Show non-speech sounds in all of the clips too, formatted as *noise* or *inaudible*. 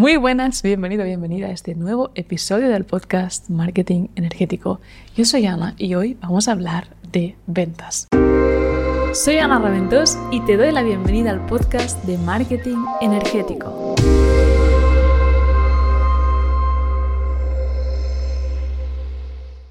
Muy buenas, bienvenido, bienvenida a este nuevo episodio del podcast Marketing Energético. Yo soy Ana y hoy vamos a hablar de ventas. Soy Ana Raventós y te doy la bienvenida al podcast de Marketing Energético.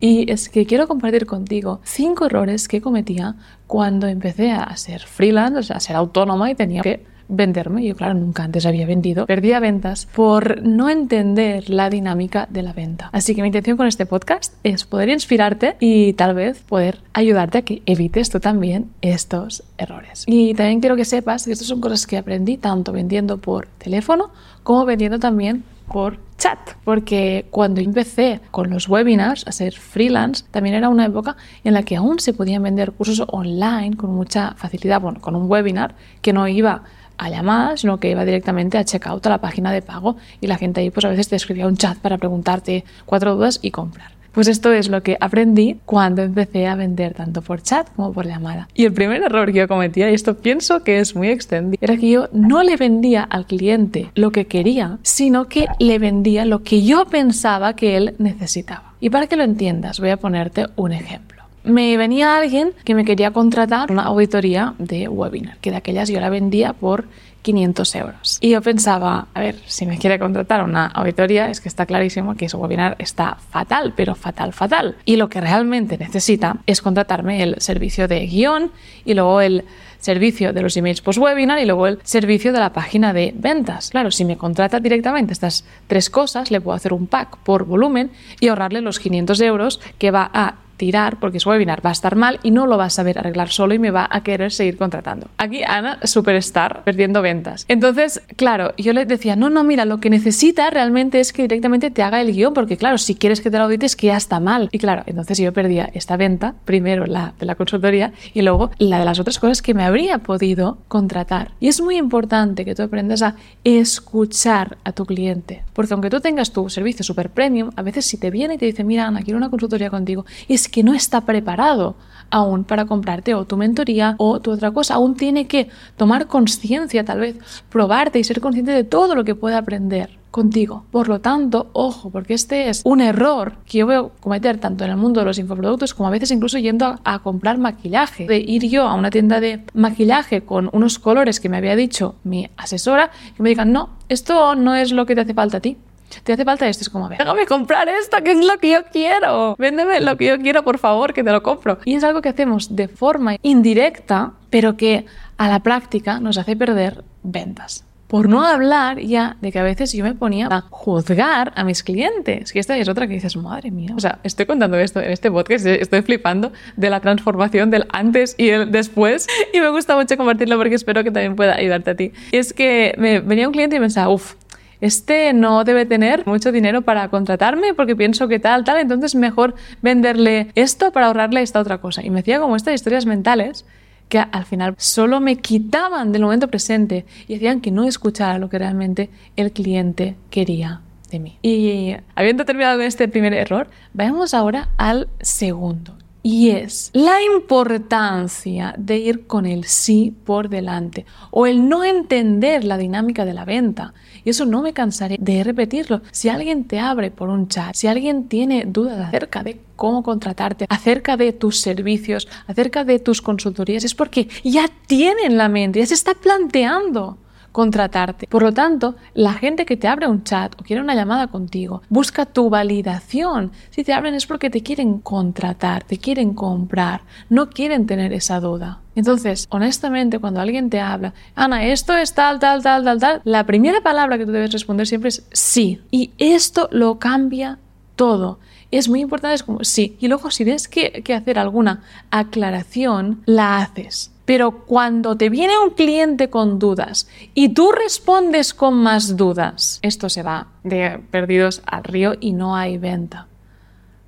Y es que quiero compartir contigo cinco errores que cometía cuando empecé a ser freelance, o sea, a ser autónoma y tenía que venderme. Yo, claro, nunca antes había vendido. Perdía ventas por no entender la dinámica de la venta. Así que mi intención con este podcast es poder inspirarte y tal vez poder ayudarte a que evites tú también estos errores. Y también quiero que sepas que estas son cosas que aprendí tanto vendiendo por teléfono como vendiendo también por chat, porque cuando empecé con los webinars a ser freelance, también era una época en la que aún se podían vender cursos online con mucha facilidad, bueno, con un webinar que no iba a llamadas, sino que iba directamente a checkout a la página de pago y la gente ahí pues a veces te escribía un chat para preguntarte cuatro dudas y comprar. Pues esto es lo que aprendí cuando empecé a vender tanto por chat como por llamada. Y el primer error que yo cometía, y esto pienso que es muy extendido, era que yo no le vendía al cliente lo que quería, sino que le vendía lo que yo pensaba que él necesitaba. Y para que lo entiendas, voy a ponerte un ejemplo me venía alguien que me quería contratar una auditoría de webinar, que de aquellas yo la vendía por 500 euros. Y yo pensaba, a ver, si me quiere contratar una auditoría, es que está clarísimo que su webinar está fatal, pero fatal, fatal. Y lo que realmente necesita es contratarme el servicio de guion y luego el servicio de los emails post-webinar y luego el servicio de la página de ventas. Claro, si me contrata directamente estas tres cosas, le puedo hacer un pack por volumen y ahorrarle los 500 euros que va a tirar porque su webinar va a estar mal y no lo va a saber arreglar solo y me va a querer seguir contratando. Aquí Ana, superstar, perdiendo ventas. Entonces, claro, yo le decía, no, no, mira, lo que necesita realmente es que directamente te haga el guion, porque claro, si quieres que te lo audites, que ya está mal. Y claro, entonces yo perdía esta venta, primero la de la consultoría y luego la de las otras cosas que me habría podido contratar. Y es muy importante que tú aprendas a escuchar a tu cliente, porque aunque tú tengas tu servicio super premium, a veces si te viene y te dice, mira, Ana, quiero una consultoría contigo, y que no está preparado aún para comprarte o tu mentoría o tu otra cosa. Aún tiene que tomar conciencia, tal vez, probarte y ser consciente de todo lo que puede aprender contigo. Por lo tanto, ojo, porque este es un error que yo veo cometer tanto en el mundo de los infoproductos como a veces incluso yendo a, comprar maquillaje. De ir yo a una tienda de maquillaje con unos colores que me había dicho mi asesora y me digan, no, esto no es lo que te hace falta a ti te hace falta esto. Es como, déjame comprar esto, que es lo que yo quiero. Véndeme lo que yo quiero, por favor, que te lo compro. Y es algo que hacemos de forma indirecta, pero que a la práctica nos hace perder ventas. Por no hablar ya de que a veces yo me ponía a juzgar a mis clientes. Que esta es otra que dices, madre mía. O sea, estoy contando esto en este podcast, estoy flipando de la transformación del antes y el después. Y me gusta mucho compartirlo porque espero que también pueda ayudarte a ti. Y es que me venía un cliente y pensaba, uff, este no debe tener mucho dinero para contratarme porque pienso que tal, tal, entonces mejor venderle esto para ahorrarle esta otra cosa. Y me hacía como estas historias mentales que al final solo me quitaban del momento presente y hacían que no escuchara lo que realmente el cliente quería de mí. Y habiendo terminado con este primer error, vayamos ahora al segundo y es la importancia de ir con el sí por delante o el no entender la dinámica de la venta. Y eso no me cansaré de repetirlo. Si alguien te abre por un chat, si alguien tiene dudas acerca de cómo contratarte, acerca de tus servicios, acerca de tus consultorías, es porque ya tiene en la mente, ya se está planteando contratarte. Por lo tanto, la gente que te abre un chat o quiere una llamada contigo busca tu validación. Si te abren es porque te quieren contratar, te quieren comprar, no quieren tener esa duda. Entonces, honestamente, cuando alguien te habla, Ana, esto es tal, tal, tal, tal, tal, la primera palabra que tú debes responder siempre es sí. Y esto lo cambia todo. Es muy importante, es como sí. Y luego, si tienes que, que hacer alguna aclaración, la haces. Pero cuando te viene un cliente con dudas y tú respondes con más dudas, esto se va de perdidos al río y no hay venta.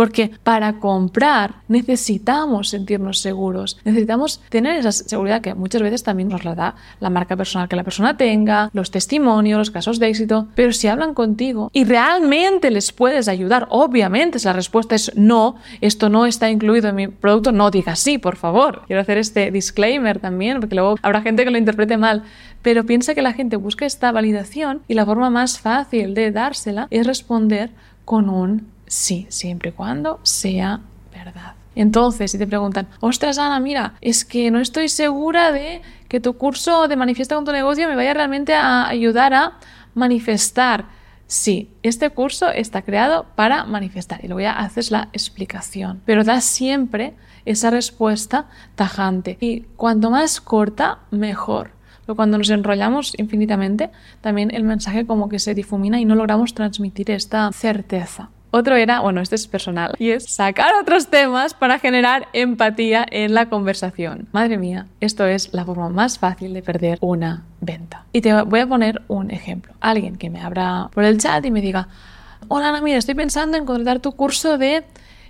Porque para comprar necesitamos sentirnos seguros, necesitamos tener esa seguridad que muchas veces también nos la da la marca personal que la persona tenga, los testimonios, los casos de éxito. Pero si hablan contigo y realmente les puedes ayudar, obviamente si la respuesta es no, esto no está incluido en mi producto, no digas sí, por favor. Quiero hacer este disclaimer también, porque luego habrá gente que lo interprete mal. pero piensa que la gente busca esta validación y la forma más fácil de dársela es responder con un sí, siempre y cuando sea verdad. Entonces, si te preguntan, ostras Ana, mira, es que no estoy segura de que tu curso de manifiesta con tu negocio me vaya realmente a ayudar a manifestar. Sí, este curso está creado para manifestar y luego ya haces la explicación, pero da siempre esa respuesta tajante y cuanto más corta, mejor. Pero cuando nos enrollamos infinitamente, también el mensaje como que se difumina y no logramos transmitir esta certeza. Otro era, bueno, este es personal, y es sacar otros temas para generar empatía en la conversación. Madre mía, esto es la forma más fácil de perder una venta. Y te voy a poner un ejemplo. Alguien que me abra por el chat y me diga, hola Ana, mira, estoy pensando en contratar tu curso de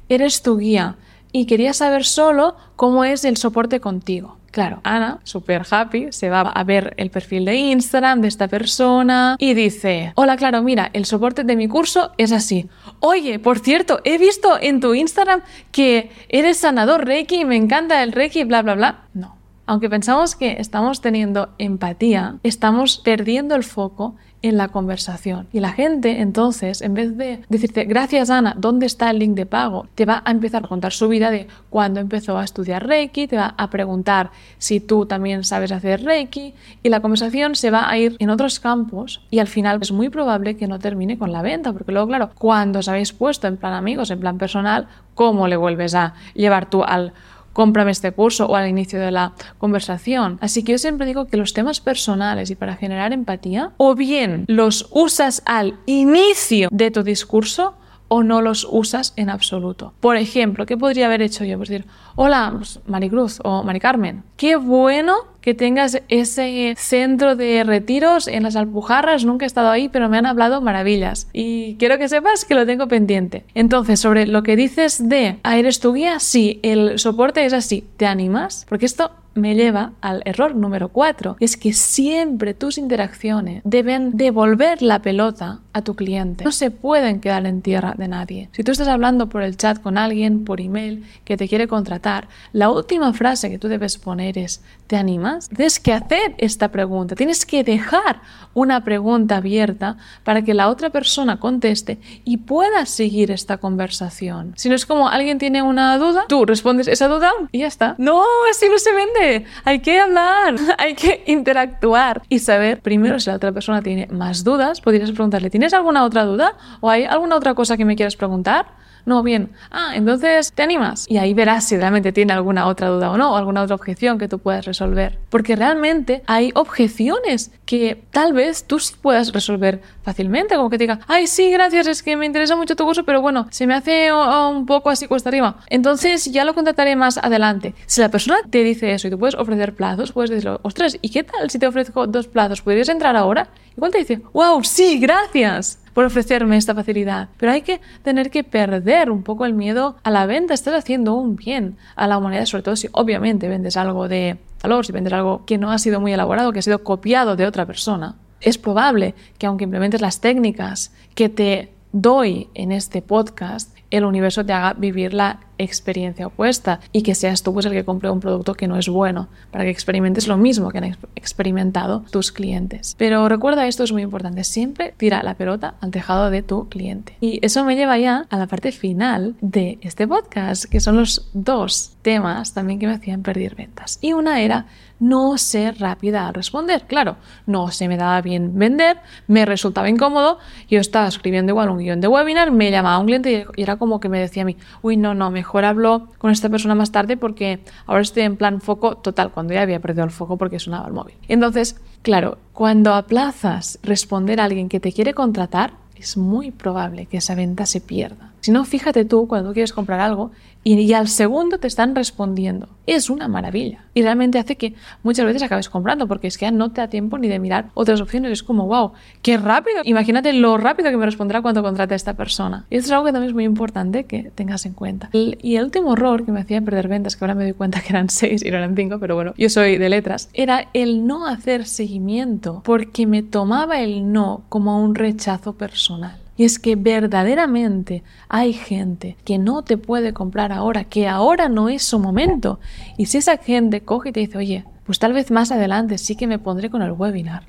Eres tu guía y quería saber solo cómo es el soporte contigo. Claro, Ana, súper happy, se va a ver el perfil de Instagram de esta persona y dice, hola, claro, mira, el soporte de mi curso es así. Oye, por cierto, he visto en tu Instagram que eres sanador Reiki, me encanta el Reiki, bla, bla, bla. No. Aunque pensamos que estamos teniendo empatía, estamos perdiendo el foco en la conversación. Y la gente entonces, en vez de decirte, gracias Ana, ¿dónde está el link de pago? Te va a empezar a contar su vida de cuándo empezó a estudiar Reiki, te va a preguntar si tú también sabes hacer Reiki y la conversación se va a ir en otros campos y al final es muy probable que no termine con la venta, porque luego, claro, cuando os habéis puesto en plan amigos, en plan personal, ¿cómo le vuelves a llevar tú al cómprame este curso o al inicio de la conversación. Así que yo siempre digo que los temas personales y para generar empatía, o bien los usas al inicio de tu discurso o no los usas en absoluto. Por ejemplo, ¿qué podría haber hecho yo? Pues decir, hola, pues, Maricruz o Mari Carmen, qué bueno que tengas ese centro de retiros en las Alpujarras, nunca he estado ahí, pero me han hablado maravillas y quiero que sepas que lo tengo pendiente. Entonces, sobre lo que dices de, ah, ¿eres tu guía? Sí, el soporte es así, ¿te animas? Porque esto me lleva al error número 4. Es que siempre tus interacciones deben devolver la pelota a tu cliente. No se pueden quedar en tierra de nadie. Si tú estás hablando por el chat con alguien, por email, que te quiere contratar, la última frase que tú debes poner es, ¿te animas? Tienes que hacer esta pregunta. Tienes que dejar una pregunta abierta para que la otra persona conteste y pueda seguir esta conversación. Si no es como alguien tiene una duda, tú respondes esa duda y ya está. No, así no se vende hay que hablar, *laughs* hay que interactuar y saber primero si la otra persona tiene más dudas. Podrías preguntarle, ¿tienes alguna otra duda? ¿O hay alguna otra cosa que me quieras preguntar? No, bien. Ah, entonces te animas. Y ahí verás si realmente tiene alguna otra duda o no, o alguna otra objeción que tú puedas resolver. Porque realmente hay objeciones que tal vez tú sí puedas resolver fácilmente. Como que te diga, ay, sí, gracias, es que me interesa mucho tu curso, pero bueno, se me hace un poco así cuesta arriba. Entonces ya lo contrataré más adelante. Si la persona te dice eso y tú puedes ofrecer plazos, puedes decirle, ostras, ¿y qué tal si te ofrezco dos plazos? ¿Podrías entrar ahora? Igual te dice, wow, sí, gracias por ofrecerme esta facilidad. Pero hay que tener que perder un poco el miedo a la venta. Estás haciendo un bien a la humanidad, sobre todo si obviamente vendes algo de valor, si vendes algo que no ha sido muy elaborado, que ha sido copiado de otra persona. Es probable que aunque implementes las técnicas que te doy en este podcast, el universo te haga vivir la experiencia opuesta y que seas tú pues, el que compre un producto que no es bueno, para que experimentes lo mismo que han experimentado tus clientes. Pero recuerda, esto es muy importante, siempre tira la pelota al tejado de tu cliente. Y eso me lleva ya a la parte final de este podcast, que son los dos temas también que me hacían perder ventas. Y una era no ser rápida al responder. Claro, no se me daba bien vender, me resultaba incómodo, yo estaba escribiendo igual un guion de webinar, me llamaba un cliente y era como que me decía a mí, uy, no, no, mejor mejor hablo con esta persona más tarde porque ahora estoy en plan foco total, cuando ya había perdido el foco porque sonaba el móvil. Entonces, claro, cuando aplazas responder a alguien que te quiere contratar, es muy probable que esa venta se pierda. Si no, fíjate tú cuando quieres comprar algo y, al segundo te están respondiendo. Es una maravilla. Y realmente hace que muchas veces acabes comprando porque es que ya no te da tiempo ni de mirar otras opciones. Es como, wow, qué rápido. Imagínate lo rápido que me responderá cuando contrate a esta persona. Y esto es algo que también es muy importante que tengas en cuenta. y el último error que me hacía perder ventas, que ahora me doy cuenta que eran *laughs* seis y no eran cinco, pero bueno, yo soy de letras, era el no hacer seguimiento porque me tomaba el no como un rechazo personal. Y es que verdaderamente hay gente que no te puede comprar ahora, que ahora no es su momento. Y si esa gente coge y te dice, oye, pues tal vez más adelante sí que me pondré con el webinar.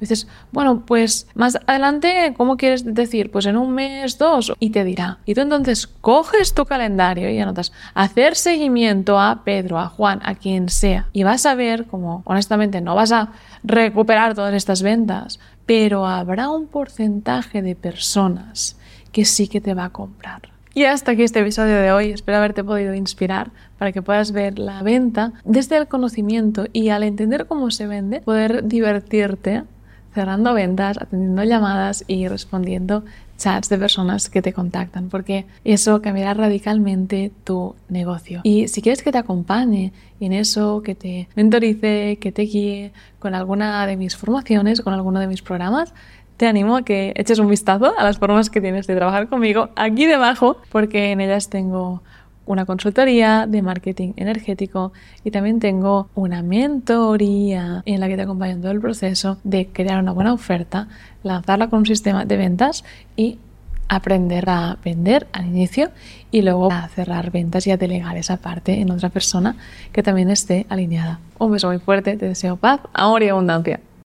Dices, bueno, pues más adelante, ¿cómo quieres decir? Pues en un mes, dos, y te dirá. Y tú entonces coges tu calendario y anotas hacer seguimiento a Pedro, a Juan, a quien sea. Y vas a ver como, honestamente, no vas a recuperar todas estas ventas, pero habrá un porcentaje de personas que sí que te va a comprar. Y hasta aquí este episodio de hoy. Espero haberte podido inspirar para que puedas ver la venta desde el conocimiento y al entender cómo se vende, poder divertirte cerrando ventas, atendiendo llamadas y respondiendo chats de personas que te contactan, porque eso cambiará radicalmente tu negocio. Y si quieres que te acompañe en eso, que te mentorice, que te guíe con alguna de mis formaciones, con alguno de mis programas, te animo a que eches un vistazo a las formas que tienes de trabajar conmigo aquí debajo, porque en ellas tengo una consultoría de marketing energético y también tengo una mentoría en la que te acompaño en todo el proceso de crear una buena oferta, lanzarla con un sistema de ventas y aprender a vender al inicio y luego a cerrar ventas y a delegar esa parte en otra persona que también esté alineada. Un beso muy fuerte, te deseo paz, amor y abundancia.